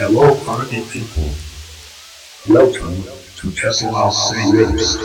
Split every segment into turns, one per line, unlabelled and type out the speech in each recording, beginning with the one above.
Hello, party people. Welcome to Festival City Race.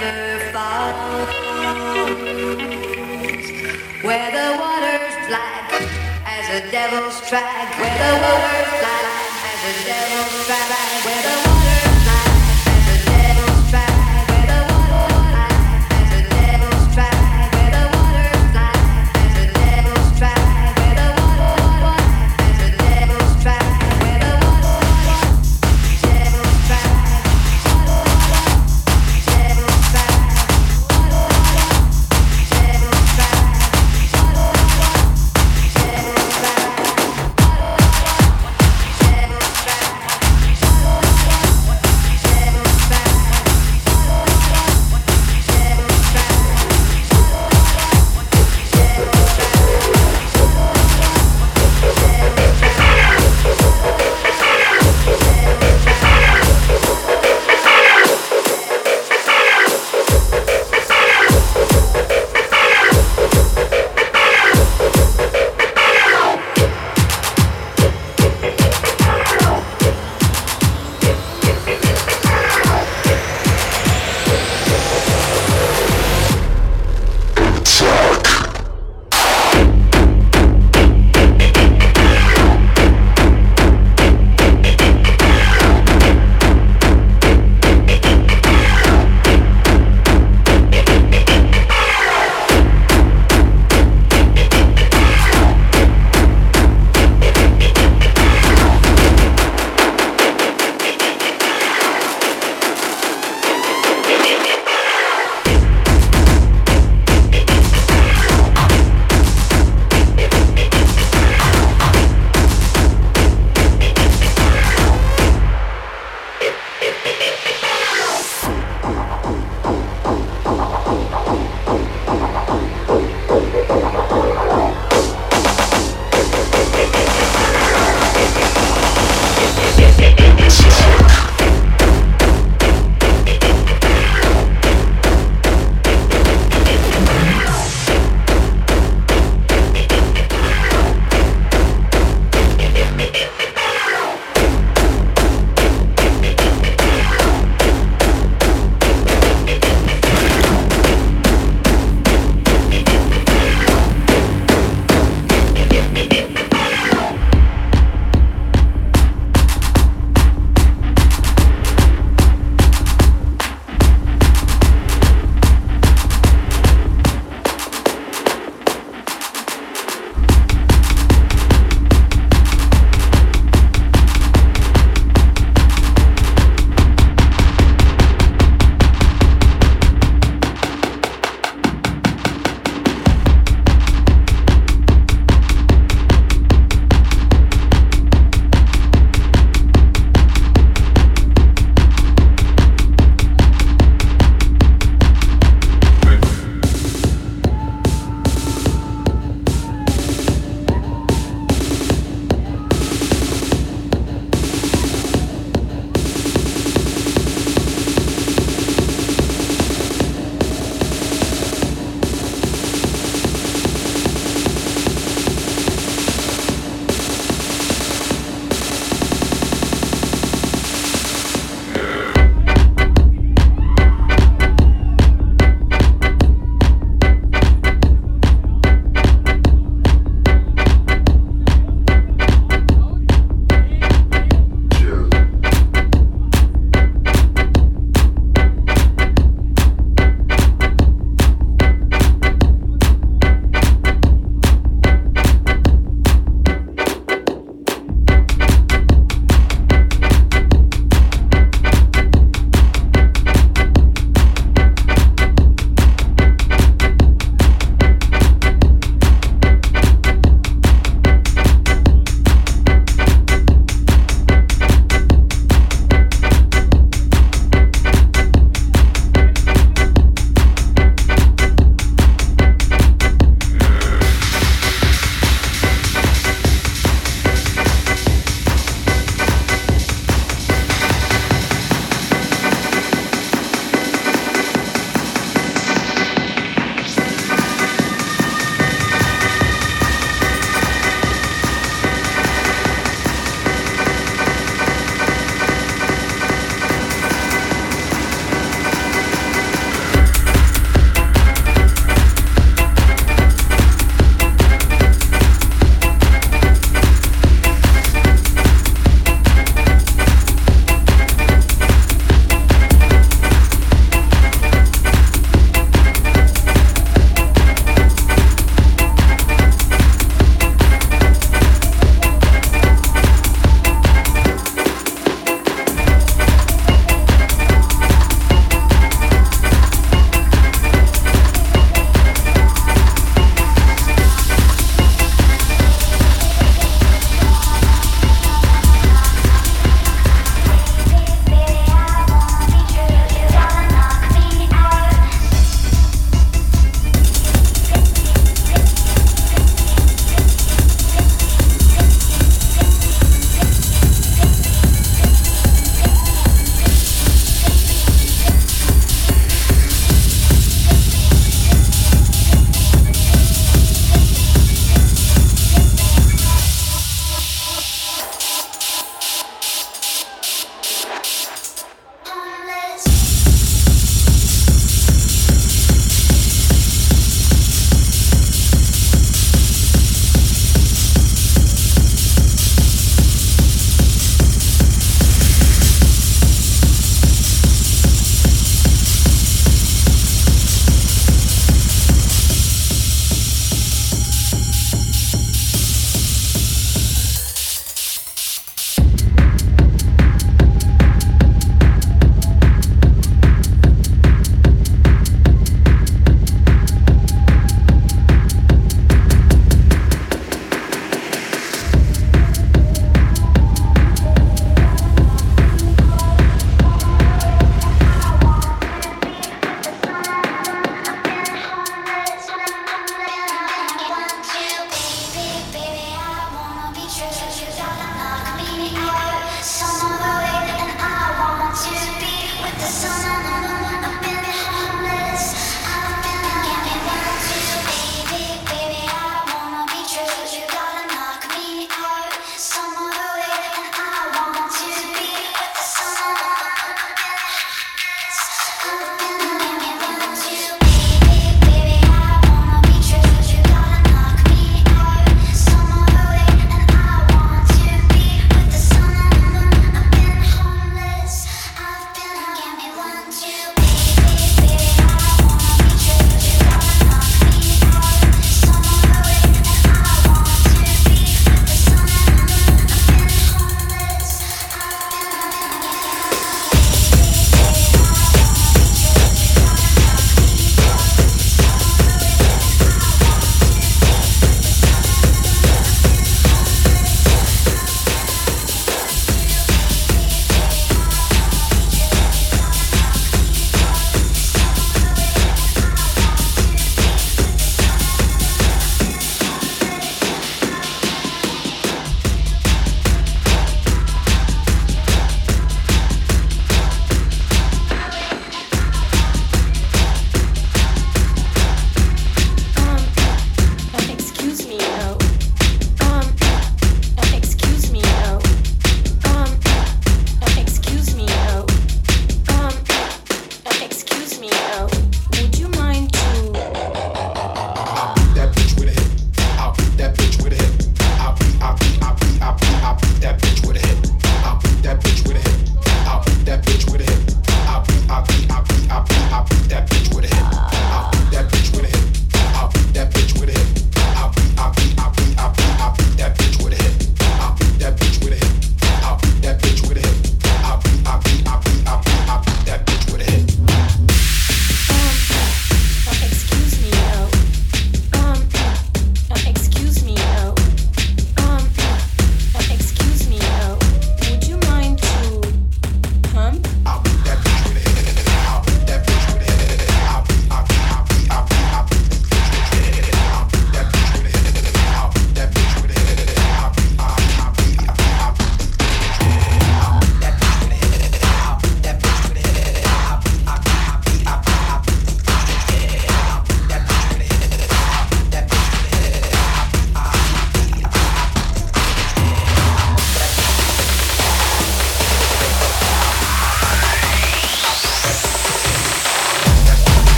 never falls. Where the water's black as a devil's track. Where the water's black as a
devil's track. Where the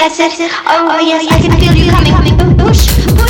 yes, yes, yes. Oh, yes, I can feel you coming, coming. Push, push.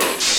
show.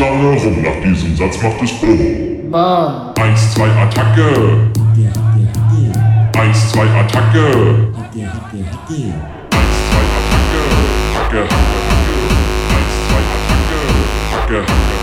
lange herum. Nach diesem Satz macht es Boom.
Boom.
1, 2, Attacke. 1, 2, Attacke. 1, 2, Attacke. Hacke, Hacke, Hacke. 1, 2, Attacke. Hacke, Hacke.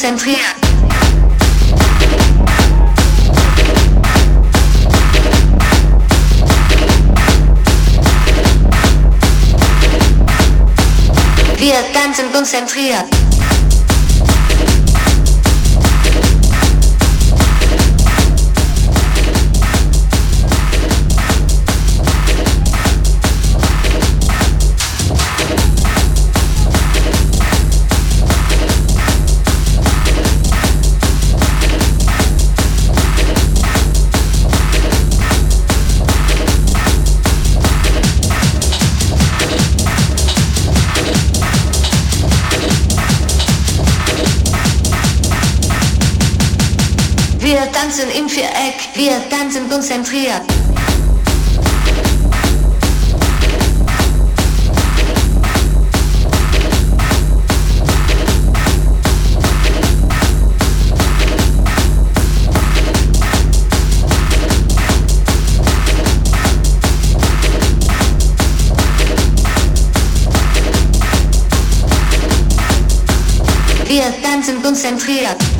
Tanzen konzentriert. Wir tanzen konzentriert.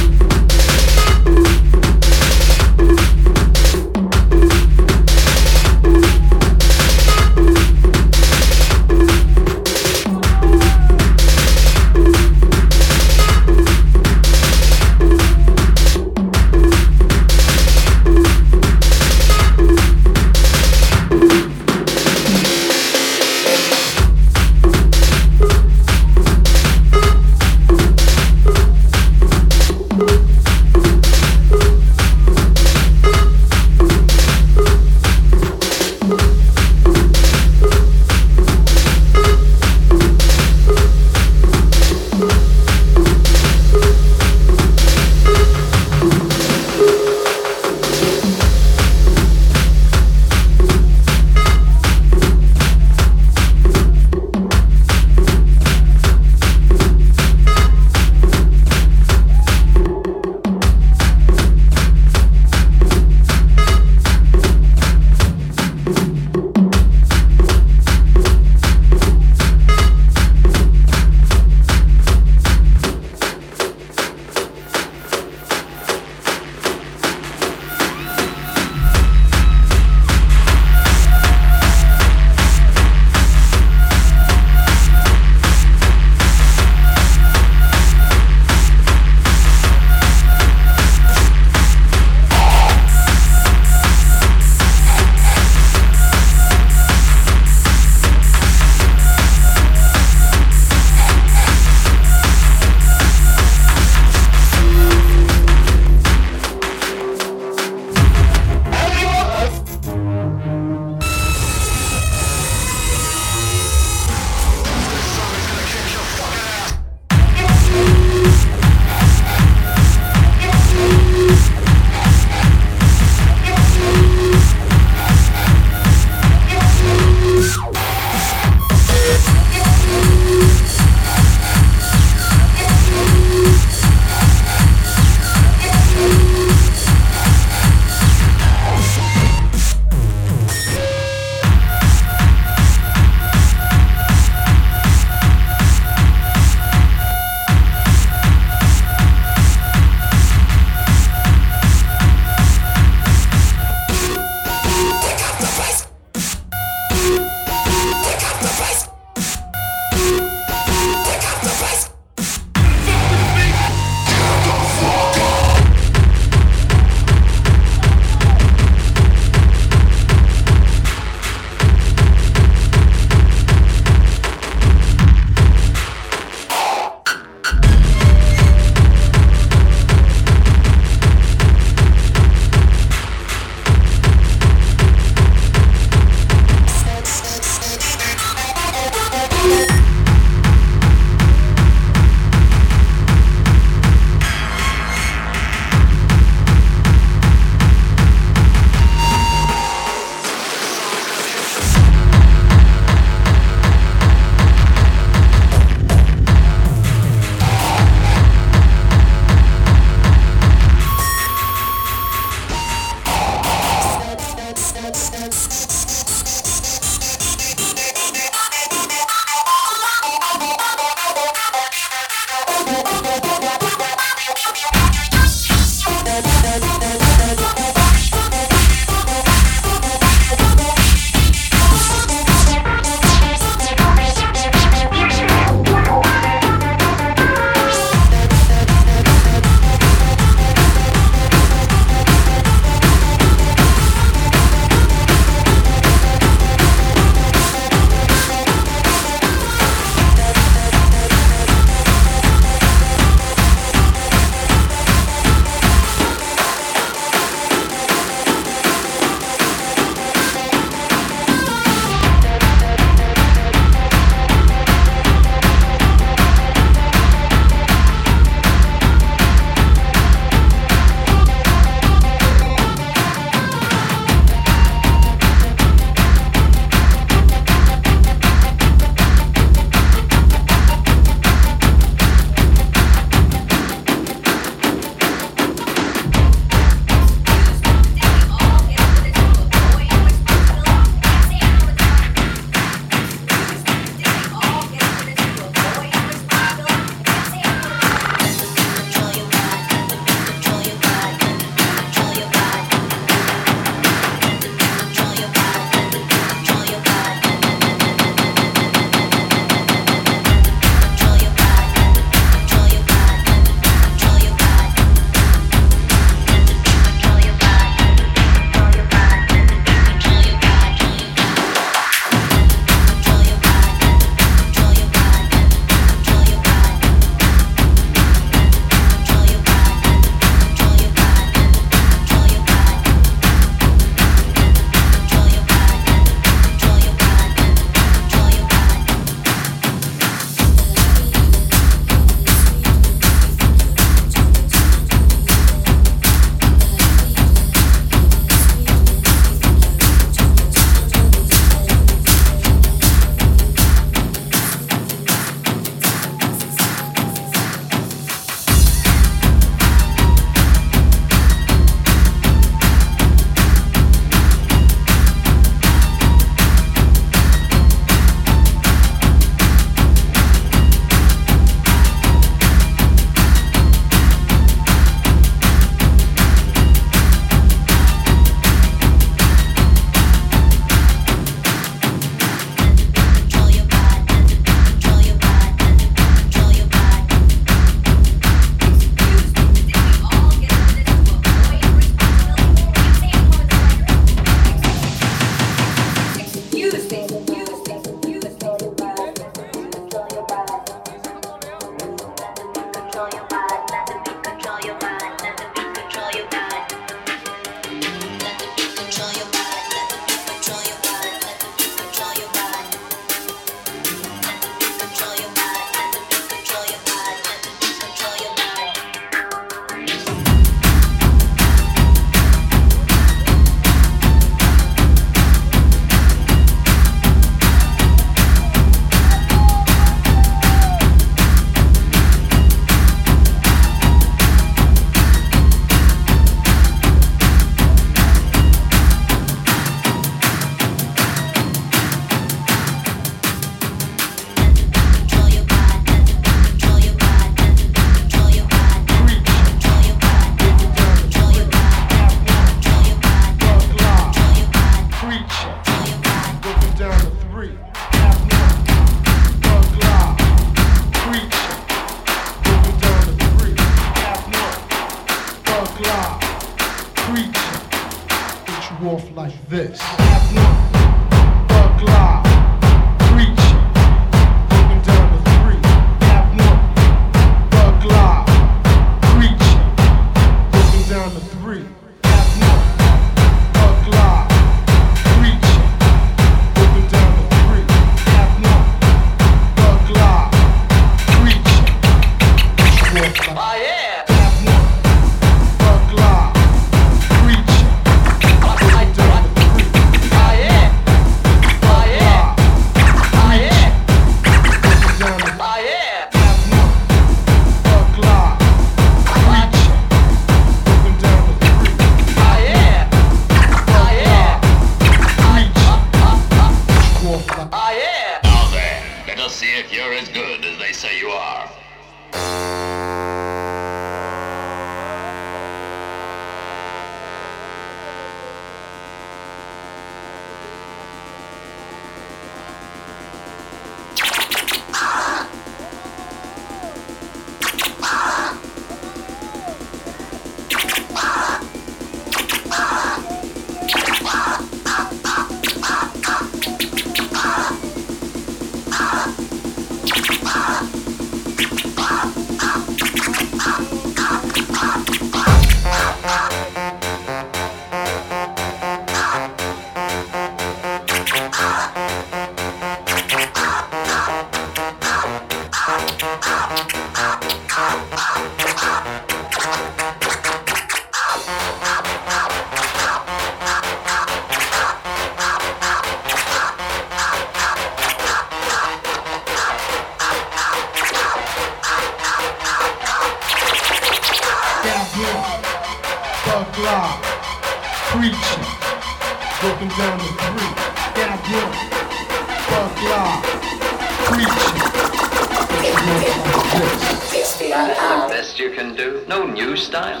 best you can do? No new style?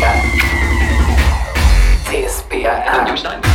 No
Wittgenstein.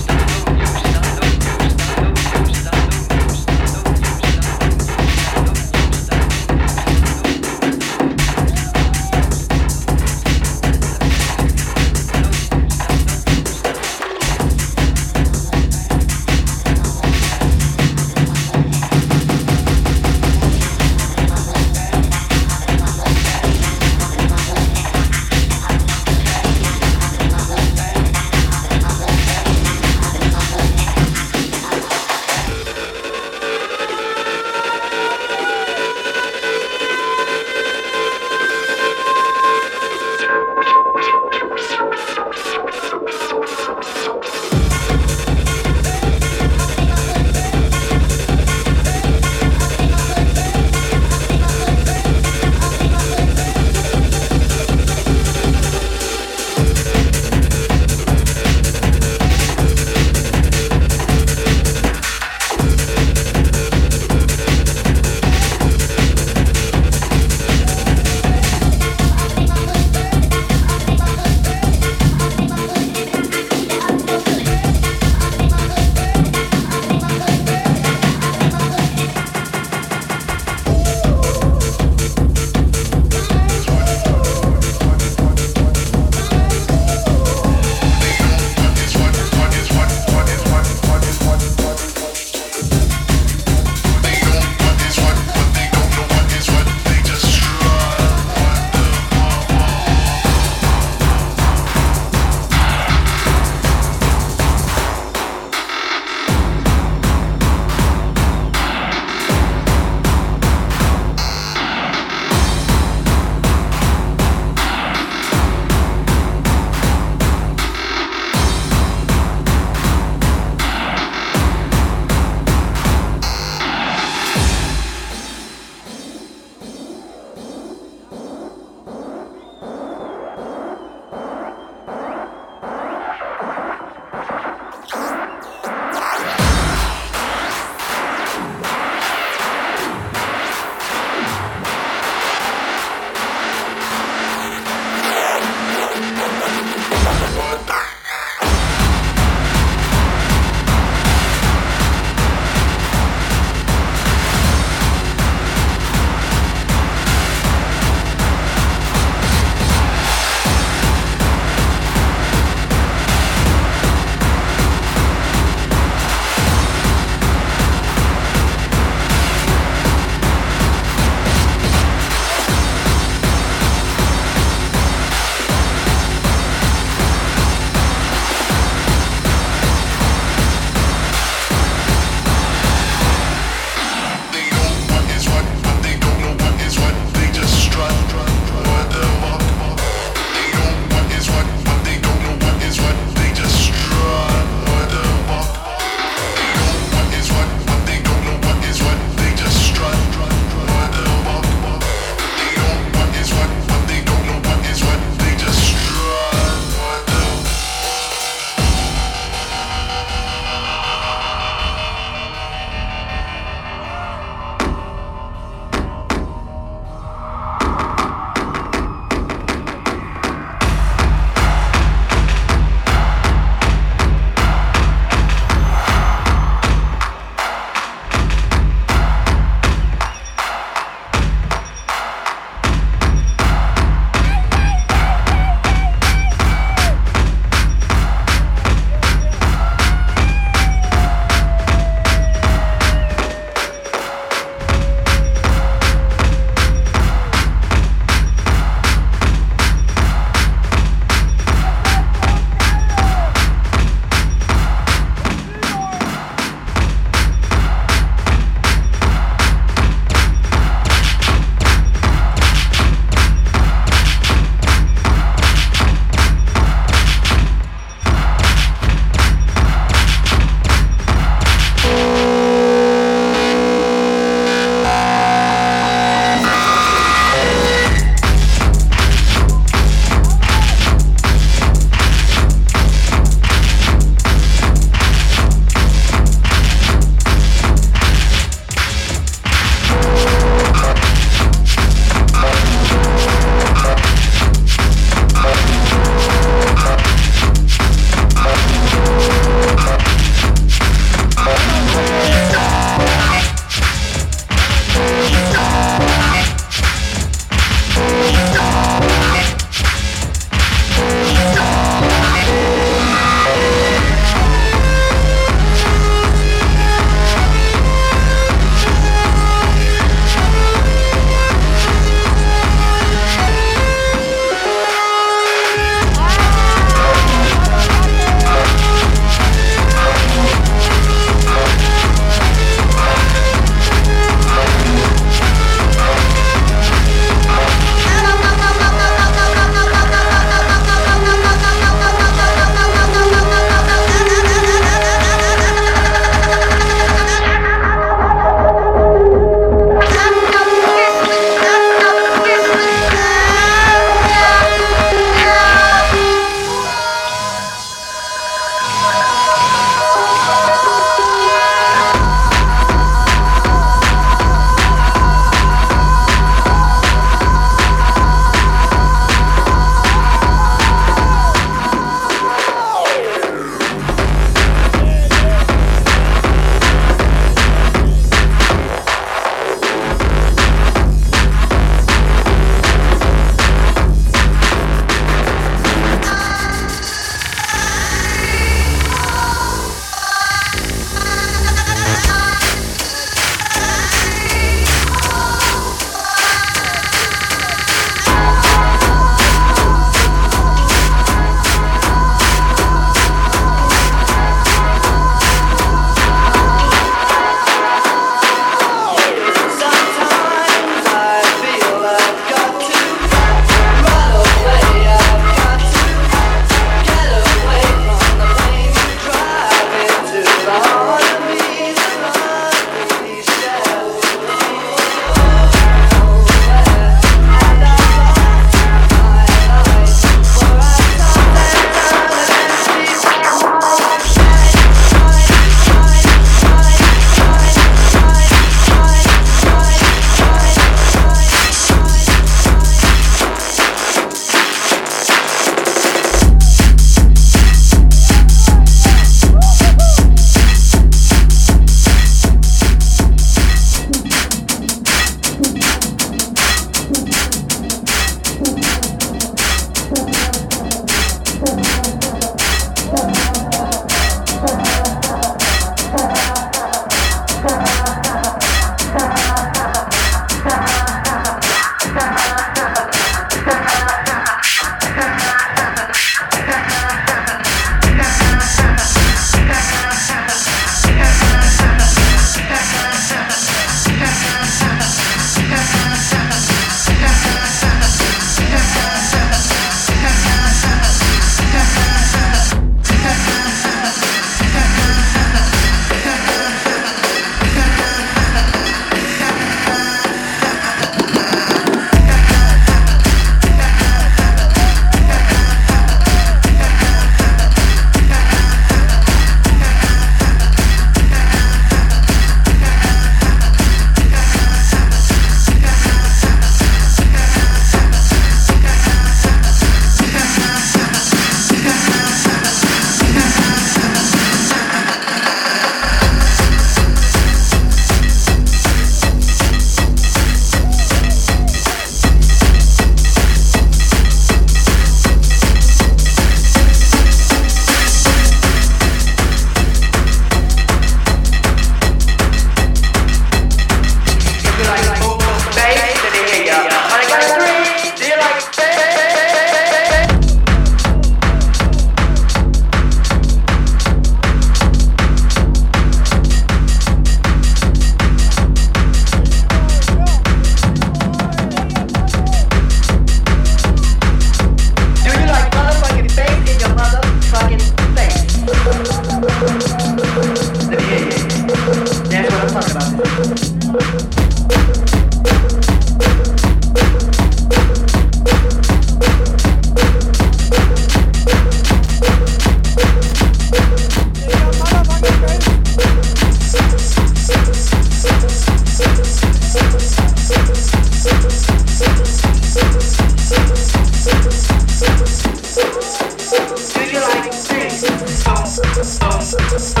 stop, stop, stop.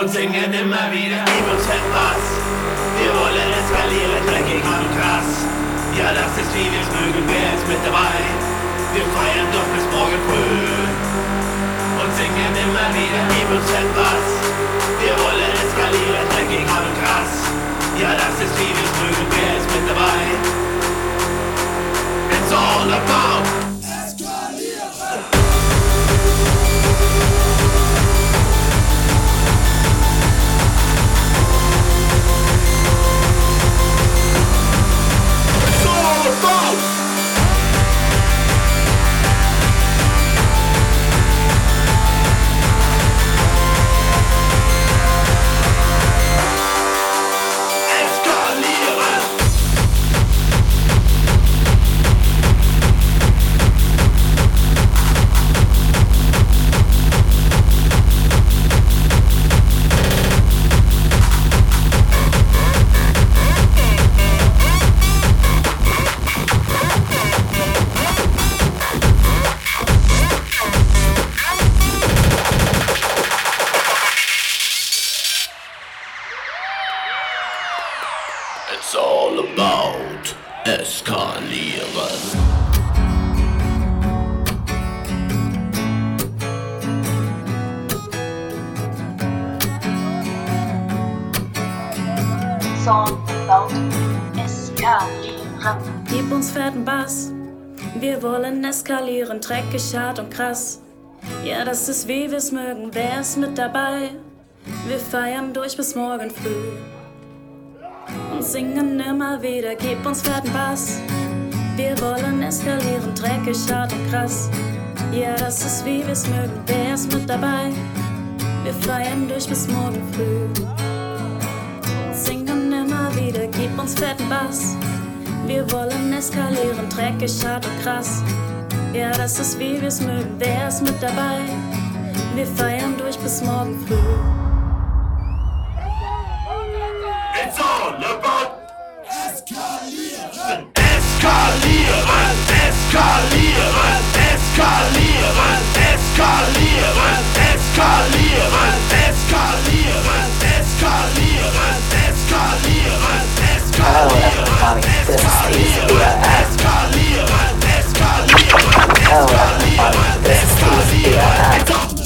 Und singen immer wieder, gib uns etwas. Wir wollen eskalieren, dreckig, hart und krass. Ja, das ist wie wir's mögen, wer ist mit dabei? Wir feiern doch bis morgen früh und singen immer wieder, gib uns etwas. Wir wollen eskalieren, dreckig, hart und krass. Ja, das ist wie wir's mögen, wer ist mit dabei? It's all about eskalieren,
dreckig, hart und krass. Ja, das ist wie wir's mögen, wer ist mit dabei? Wir feiern durch bis morgen früh und singen immer wieder, gib uns fetten Bass. Wir wollen eskalieren, dreckig, hart und krass. Ja, das ist wie wir's mögen, wer ist mit dabei? Wir feiern durch bis morgen früh und singen immer wieder, gib uns fetten Bass. Wir wollen eskalieren, dreckig, hart und krass. Ja, das ist wie wir's mögen, wer ist mit dabei? Wir feiern durch bis morgen früh.
It's all about eskalieren. Eskalieren, eskalieren, eskalieren, eskalieren, eskalieren, eskalieren, eskalieren, eskalieren, eskalieren, eskalieren, eskalieren, Power of a in